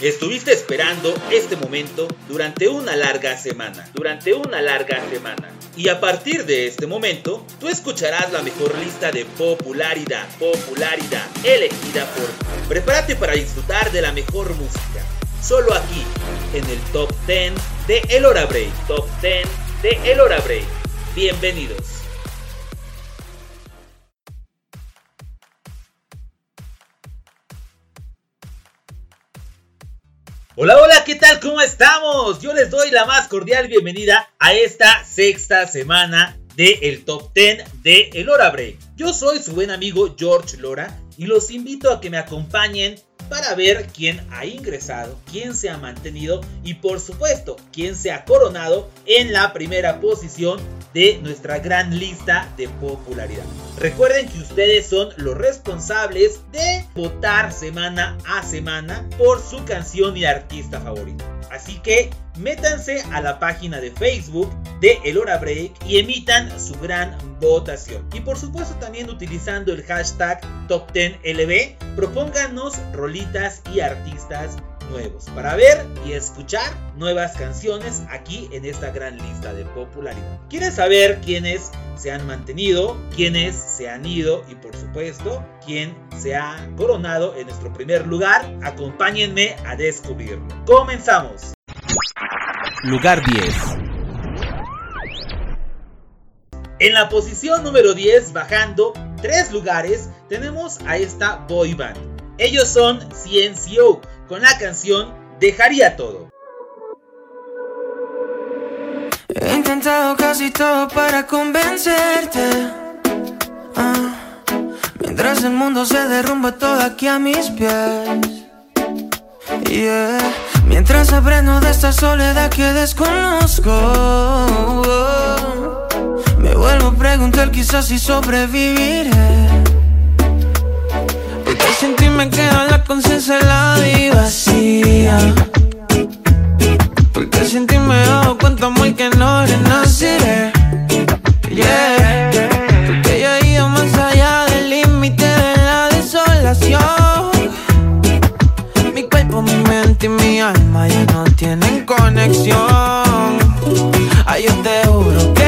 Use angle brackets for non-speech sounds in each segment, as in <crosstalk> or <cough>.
Estuviste esperando este momento durante una larga semana, durante una larga semana. Y a partir de este momento, tú escucharás la mejor lista de popularidad, popularidad, elegida por Prepárate para disfrutar de la mejor música. Solo aquí, en el Top 10 de El Hora Break. Top 10 de El Hora Break. Bienvenidos. Hola, hola, ¿qué tal? ¿Cómo estamos? Yo les doy la más cordial bienvenida a esta sexta semana de el Top 10 de El Hora Break. Yo soy su buen amigo George Lora y los invito a que me acompañen para ver quién ha ingresado, quién se ha mantenido y por supuesto quién se ha coronado en la primera posición de nuestra gran lista de popularidad. Recuerden que ustedes son los responsables de votar semana a semana por su canción y artista favorito. Así que métanse a la página de Facebook de El Hora Break y emitan su gran votación. Y por supuesto también utilizando el hashtag Top10LB, propónganos rolitas y artistas nuevos para ver y escuchar nuevas canciones aquí en esta gran lista de popularidad. ¿Quieren saber quiénes se han mantenido, quiénes se han ido y por supuesto quién se ha coronado en nuestro primer lugar? Acompáñenme a descubrirlo. Comenzamos. Lugar 10. En la posición número 10, bajando tres lugares, tenemos a esta boy band. Ellos son CNCO con la canción Dejaría todo. Intentado casi todo para convencerte. Ah, mientras el mundo se derrumba todo aquí a mis pies. Yeah. Mientras aprendo de esta soledad que desconozco. Me vuelvo a preguntar quizás si sobreviviré. Porque sin ti me queda la conciencia helada y vacía. Porque sin ti me he dado que no renaciré. Yeah. Porque yo he ido más allá del límite de la desolación. Mi cuerpo, mi mente y mi alma ya no tienen conexión. Ay, yo te juro que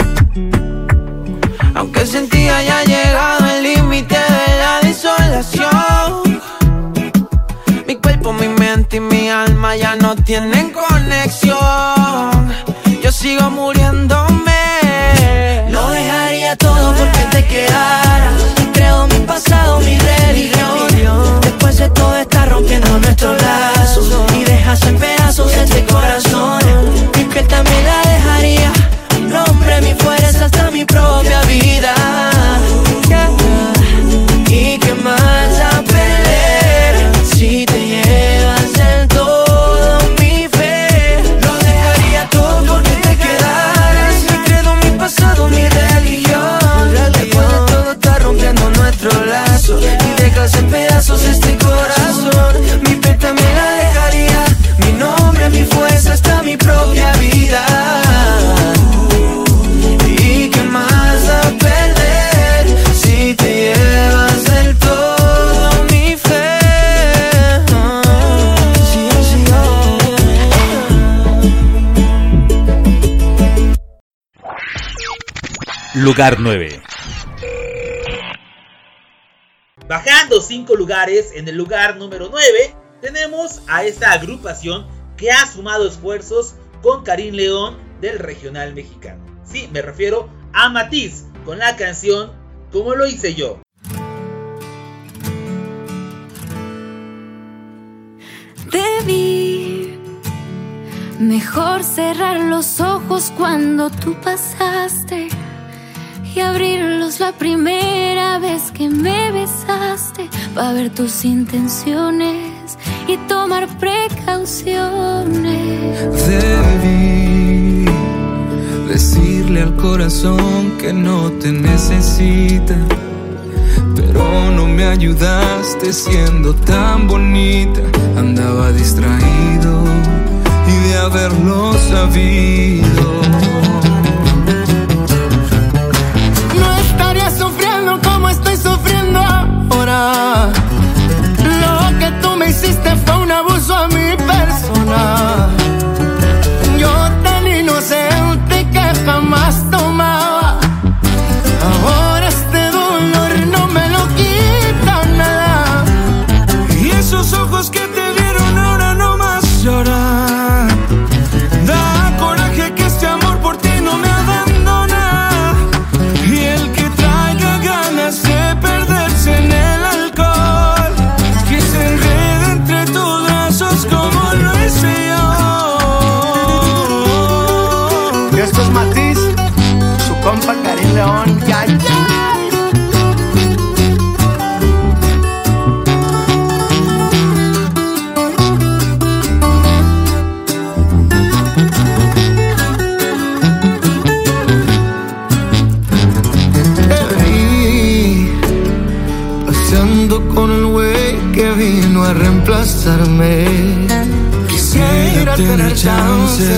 Aunque sin ti haya llegado el límite de la desolación. Mi cuerpo, mi mente y mi alma ya no tienen conexión. Yo sigo muriéndome. Lo dejaría todo porque te quedaras. Creo mi pasado, mi religión. Después de todo está rompiendo nuestros Lugar 9. Bajando 5 lugares en el lugar número 9 tenemos a esta agrupación que ha sumado esfuerzos con Karim León del regional mexicano. Sí, me refiero a Matiz con la canción Como lo hice yo. Debí mejor cerrar los ojos cuando tú pasaste y abrirlos la primera vez que me besaste para ver tus intenciones y tomar precauciones. Debí decirle al corazón que no te necesita, pero no me ayudaste siendo tan bonita. Andaba distraído y de haberlo sabido.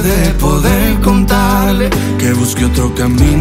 De poder contarle que busque otro camino.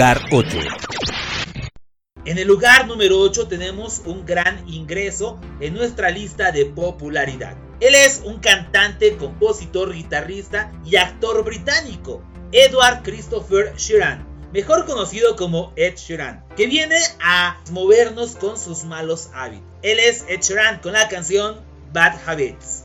Lugar 8. En el lugar número 8 tenemos un gran ingreso en nuestra lista de popularidad. Él es un cantante, compositor, guitarrista y actor británico, Edward Christopher Sheeran, mejor conocido como Ed Sheeran, que viene a movernos con sus malos hábitos. Él es Ed Sheeran con la canción Bad Habits.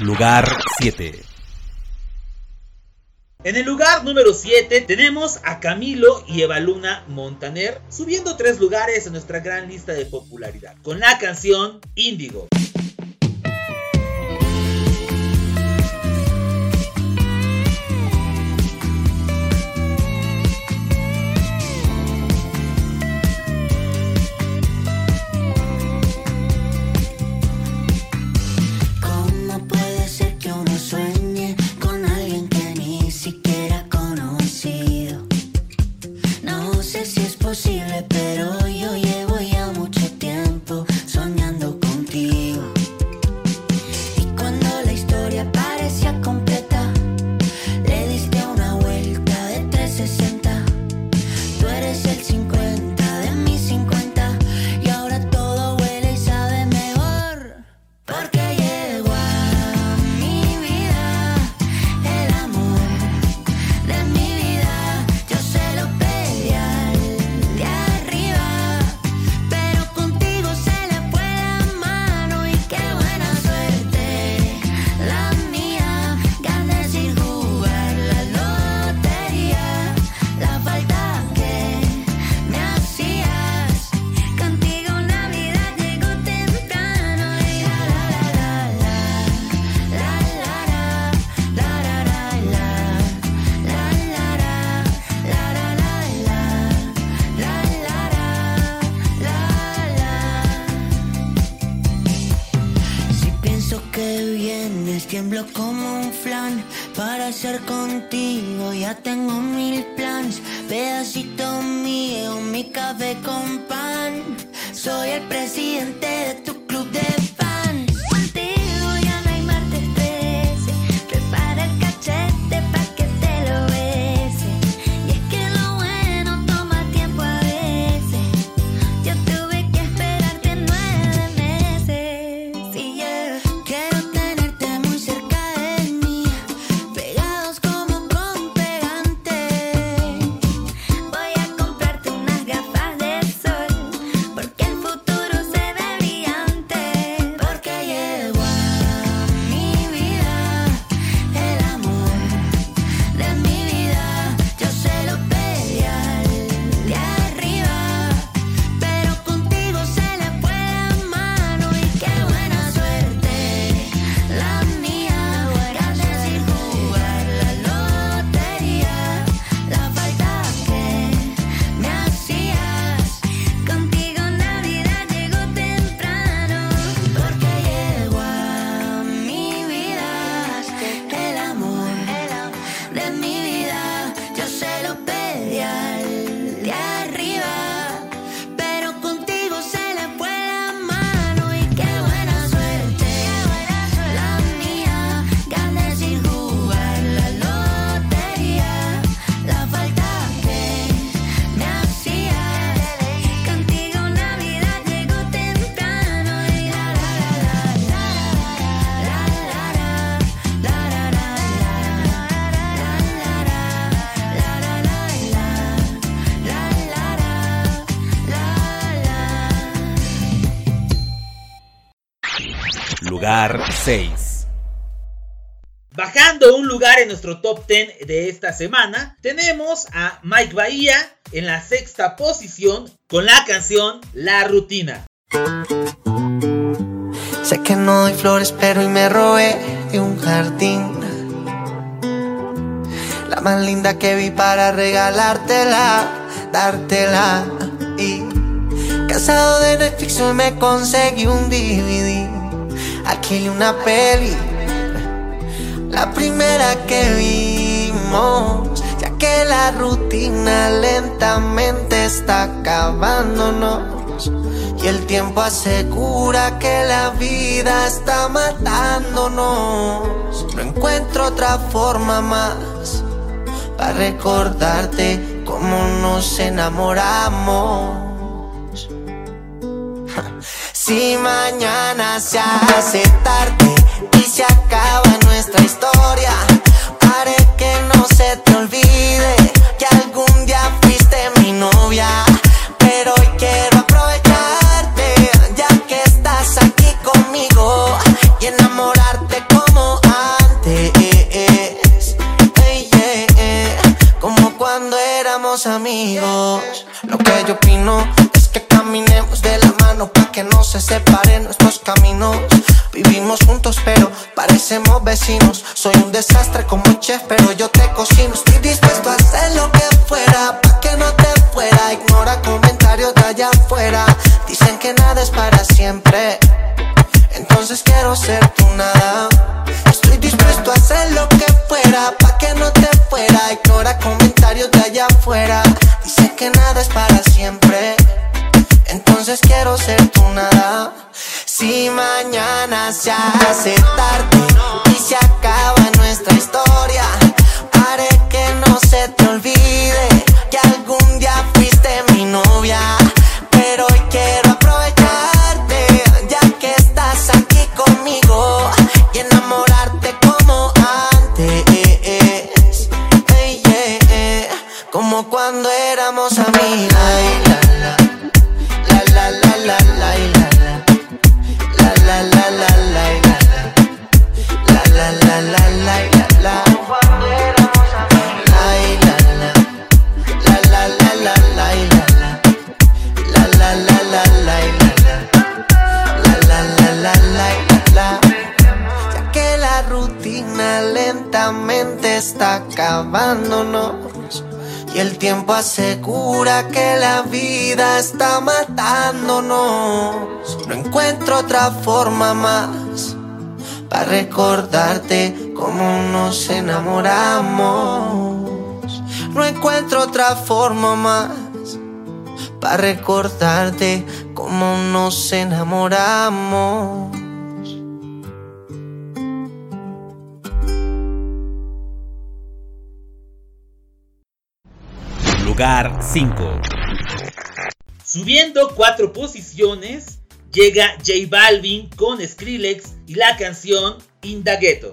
Lugar 7. En el lugar número 7 tenemos a Camilo y Evaluna Montaner subiendo tres lugares en nuestra gran lista de popularidad con la canción Índigo. en nuestro top 10 de esta semana, tenemos a Mike Bahía en la sexta posición con la canción La Rutina. Sé que no doy flores, pero y me robé de un jardín. La más linda que vi para regalártela, dártela. Y casado de Netflix, hoy me conseguí un DVD. Alquilé una peli. La primera que vimos, ya que la rutina lentamente está acabándonos. Y el tiempo asegura que la vida está matándonos. No encuentro otra forma más para recordarte cómo nos enamoramos. <laughs> Si mañana se hace tarde y se acaba nuestra historia, haré que no se te olvide que algún día fuiste mi novia. Pero hoy quiero aprovecharte, ya que estás aquí conmigo y enamorarte como antes. Como cuando éramos amigos. Lo que yo opino para que no se separen nuestros caminos. Vivimos juntos, pero parecemos vecinos. Soy un desastre como chef, pero yo te cocino. Estoy dispuesto a hacer lo que fuera para que no te fuera. Ignora comentarios de allá afuera. Dicen que nada es para siempre. Entonces quiero ser tu nada. Estoy dispuesto a hacer lo que fuera para que no te fuera. Ignora comentarios de allá afuera. Dicen que nada es para siempre. Entonces quiero ser tu nada. Si mañana se hace tarde y se acaba nuestra historia, haré que no se te olvide que algún día fuiste mi novia. Está acabándonos y el tiempo asegura que la vida está matándonos. No encuentro otra forma más para recordarte cómo nos enamoramos. No encuentro otra forma más para recordarte cómo nos enamoramos. Lugar 5. Subiendo cuatro posiciones, llega J Balvin con Skrillex y la canción Indagueto.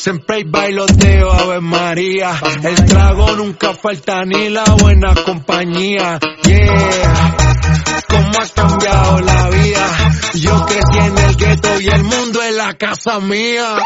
siempre hay bailoteo, Ave María. El trago nunca falta ni la buena compañía. Yeah, cómo ha cambiado la vida. Yo crecí en el gueto y el mundo es la casa mía.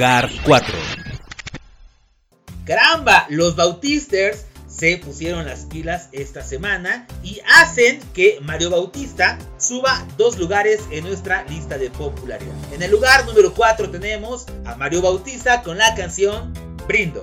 Lugar 4. Caramba, los Bautisters se pusieron las pilas esta semana y hacen que Mario Bautista suba dos lugares en nuestra lista de popularidad. En el lugar número 4 tenemos a Mario Bautista con la canción Brindo.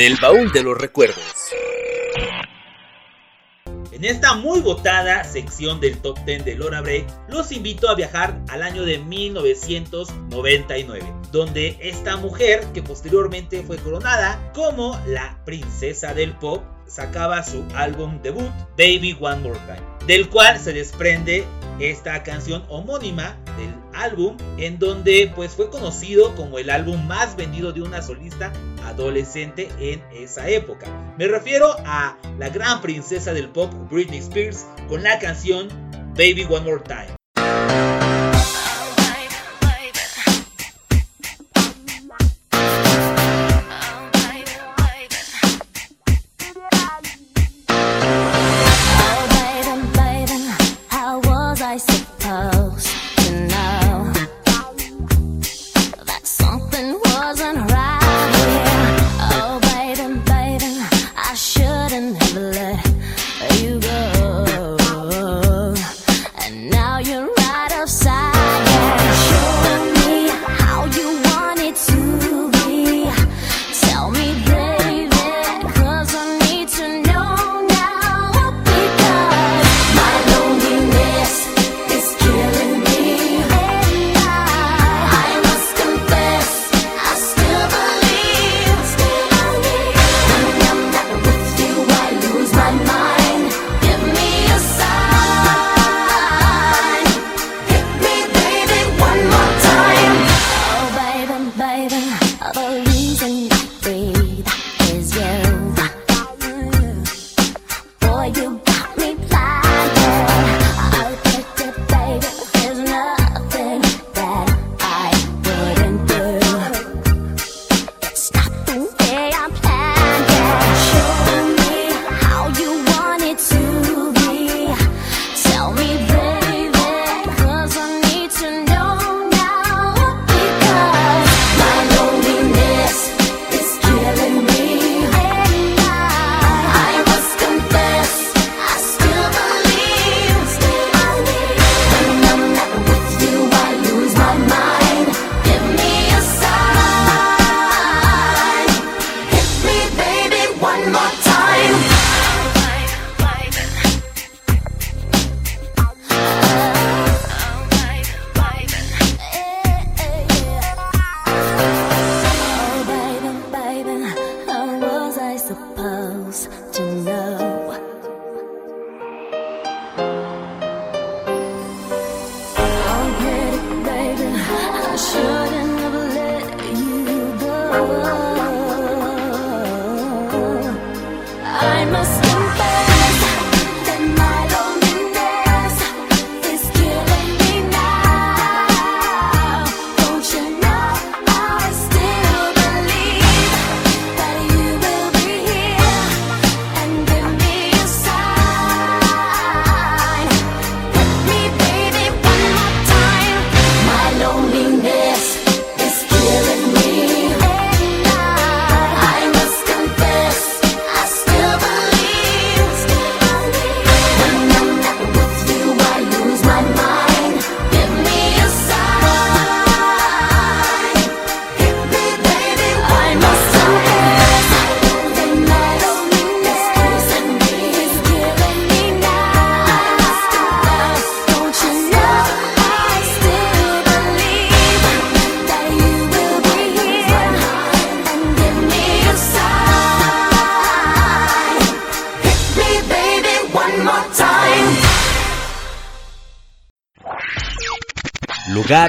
Del baúl de los recuerdos. En esta muy votada sección del Top 10 de Lora Break, los invito a viajar al año de 1999, donde esta mujer, que posteriormente fue coronada como la princesa del pop, sacaba su álbum debut, Baby One More Time, del cual se desprende esta canción homónima del álbum, en donde pues fue conocido como el álbum más vendido de una solista adolescente en esa época. Me refiero a la gran princesa del pop Britney Spears con la canción Baby One More Time.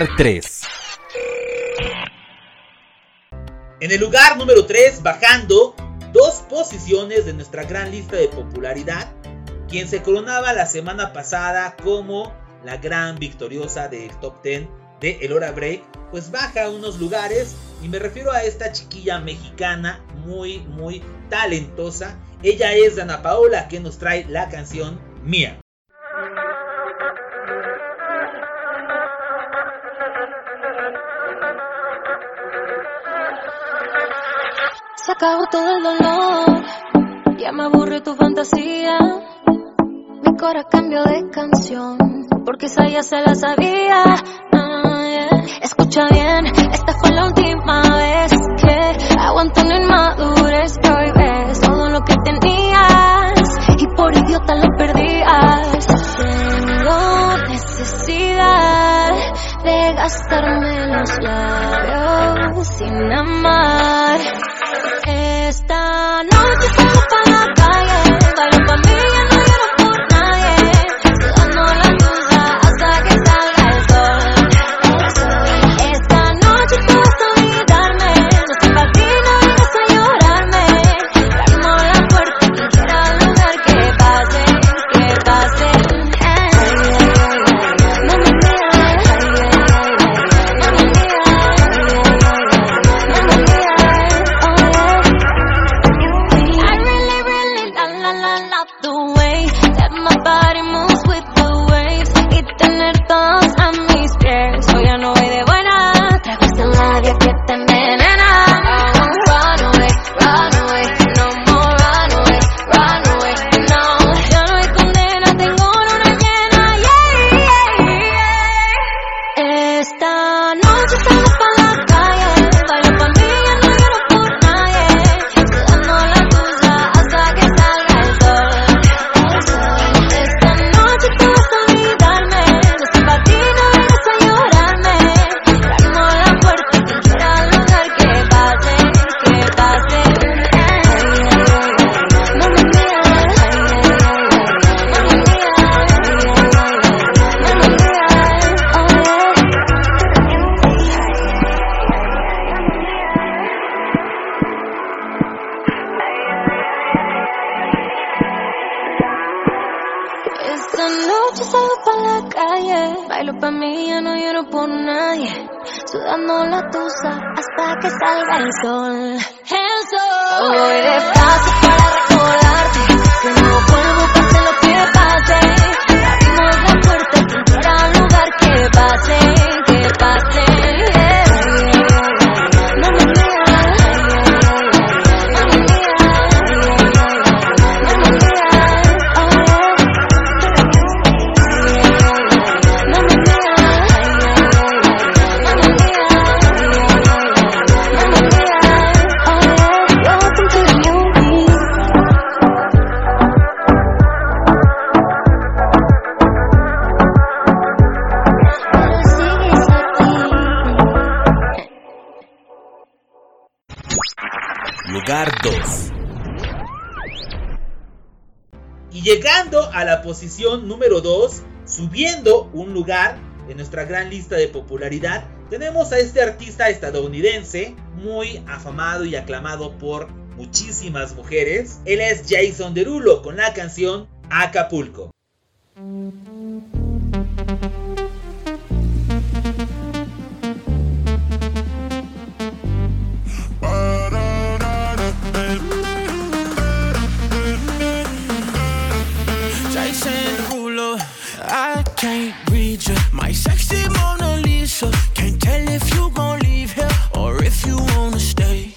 Lugar 3. En el lugar número 3, bajando dos posiciones de nuestra gran lista de popularidad, quien se coronaba la semana pasada como la gran victoriosa del top 10 de El Hora Break, pues baja unos lugares y me refiero a esta chiquilla mexicana muy muy talentosa. Ella es Dana Paola que nos trae la canción Mía. Se acabó todo el dolor, ya me aburre tu fantasía. Mi cora cambió de canción, porque esa ya se la sabía. Ah. Escucha bien, esta fue la última vez que aguanto una inmadurez, baby. Todo lo que tenías y por idiota lo perdías. Tengo necesidad de gastarme los labios sin amar. Esta noche Esta noche salgo Llegando a la posición número 2, subiendo un lugar en nuestra gran lista de popularidad, tenemos a este artista estadounidense muy afamado y aclamado por muchísimas mujeres. Él es Jason Derulo con la canción Acapulco. Can't read you. My sexy Mona Lisa. Can't tell if you gon' leave here or if you wanna stay.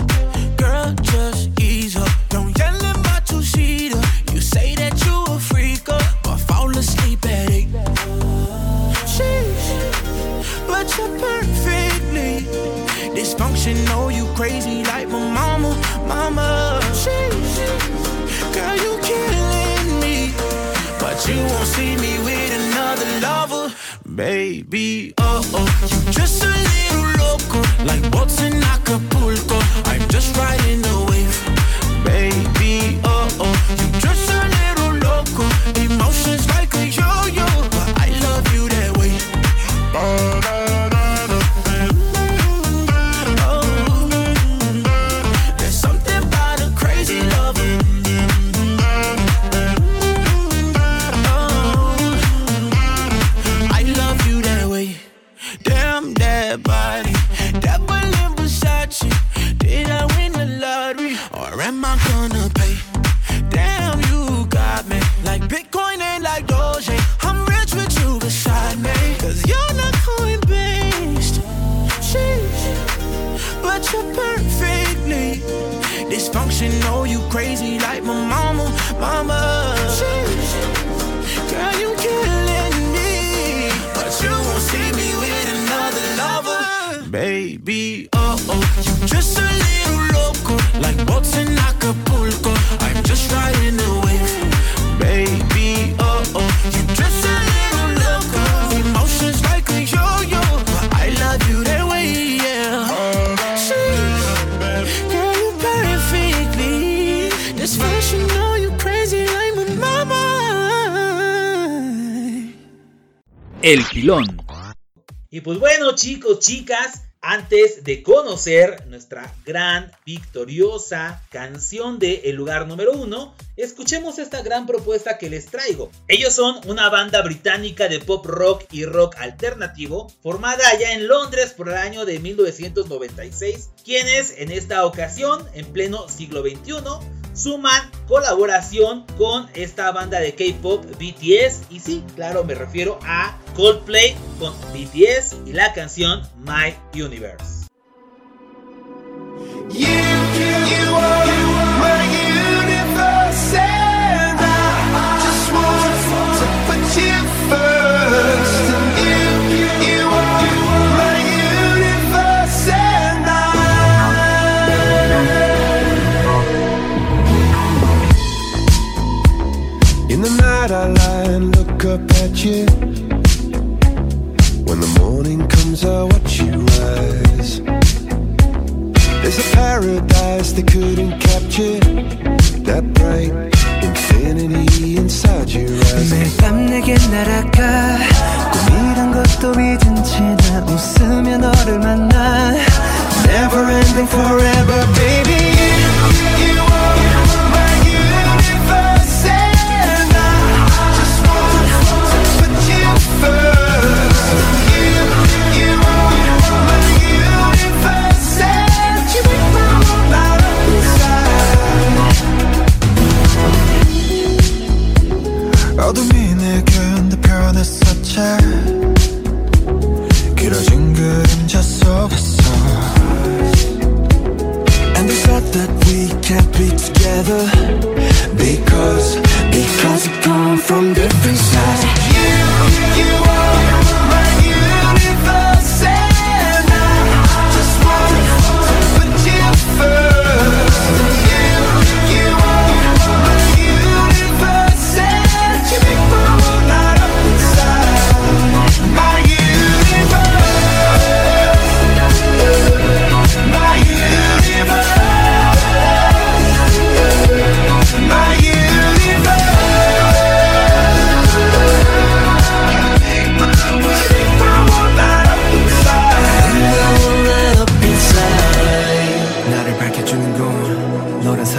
Girl, just ease up. Don't yell in my two-seater. You say that you a freaker, but fall asleep at eight. Sheesh, but you're perfectly dysfunctional. You crazy like my mama, mama. Sheesh, girl, you killing me. But you won't see me baby. Oh oh, you just a little loco, like boats in Acapulco. I'm just riding the wave, baby. Oh crazy like my mama, mama. El pilón. Y pues bueno, chicos, chicas, antes de conocer nuestra gran, victoriosa canción de El lugar número uno, escuchemos esta gran propuesta que les traigo. Ellos son una banda británica de pop rock y rock alternativo, formada allá en Londres por el año de 1996, quienes en esta ocasión, en pleno siglo XXI, suman colaboración con esta banda de K-pop BTS y sí, claro, me refiero a Coldplay con BTS y la canción My Universe. up at you. When the morning comes I watch you rise. There's a paradise they couldn't capture. That bright infinity inside your eyes. 매일 밤 내게 날아가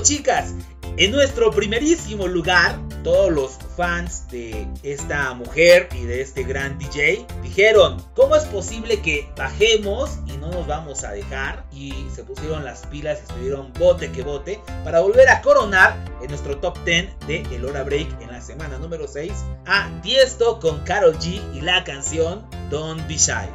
chicas, en nuestro primerísimo lugar, todos los fans de esta mujer y de este gran DJ dijeron, ¿cómo es posible que bajemos y no nos vamos a dejar? Y se pusieron las pilas estuvieron bote que bote para volver a coronar en nuestro top 10 de El Hora Break en la semana número 6 a Tiesto con Carol G y la canción Don't Be Shy.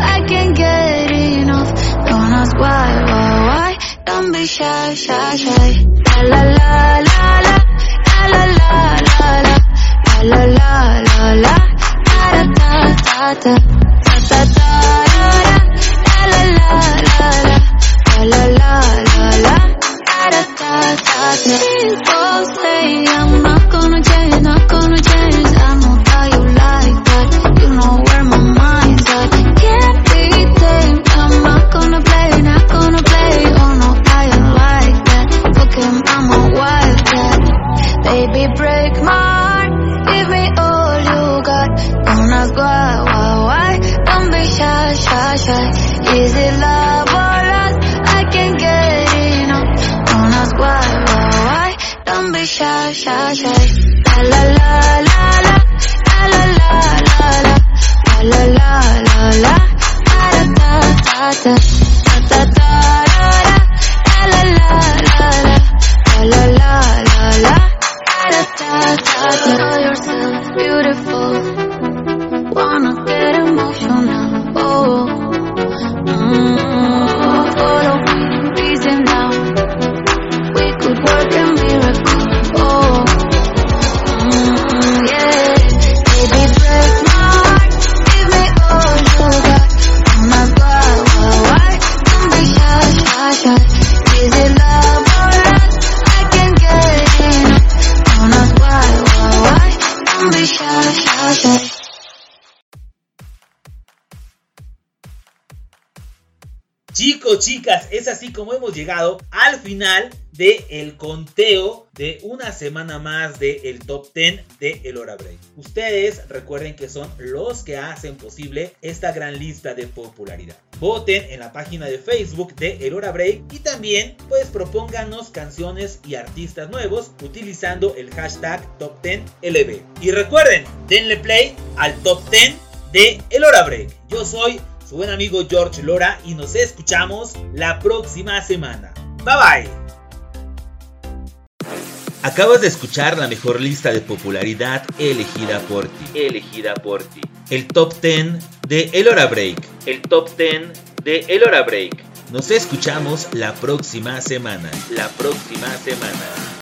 I can't get enough Don't ask why, why, why Don't be shy, shy, shy La la la la La la la la La la la la la Da da da da Da da da da da La la la la La la la la La da da da da es así como hemos llegado al final del el conteo de una semana más del el top 10 de El Hora Break. Ustedes recuerden que son los que hacen posible esta gran lista de popularidad. Voten en la página de Facebook de El Hora Break y también pues propónganos canciones y artistas nuevos utilizando el hashtag top 10 LB. Y recuerden, denle play al top 10 de El Hora Break. Yo soy su buen amigo George Lora y nos escuchamos la próxima semana. Bye bye. Acabas de escuchar la mejor lista de popularidad elegida por ti. Elegida por ti. El top 10 de El Hora Break. El top 10 de El Hora Break. Nos escuchamos la próxima semana. La próxima semana.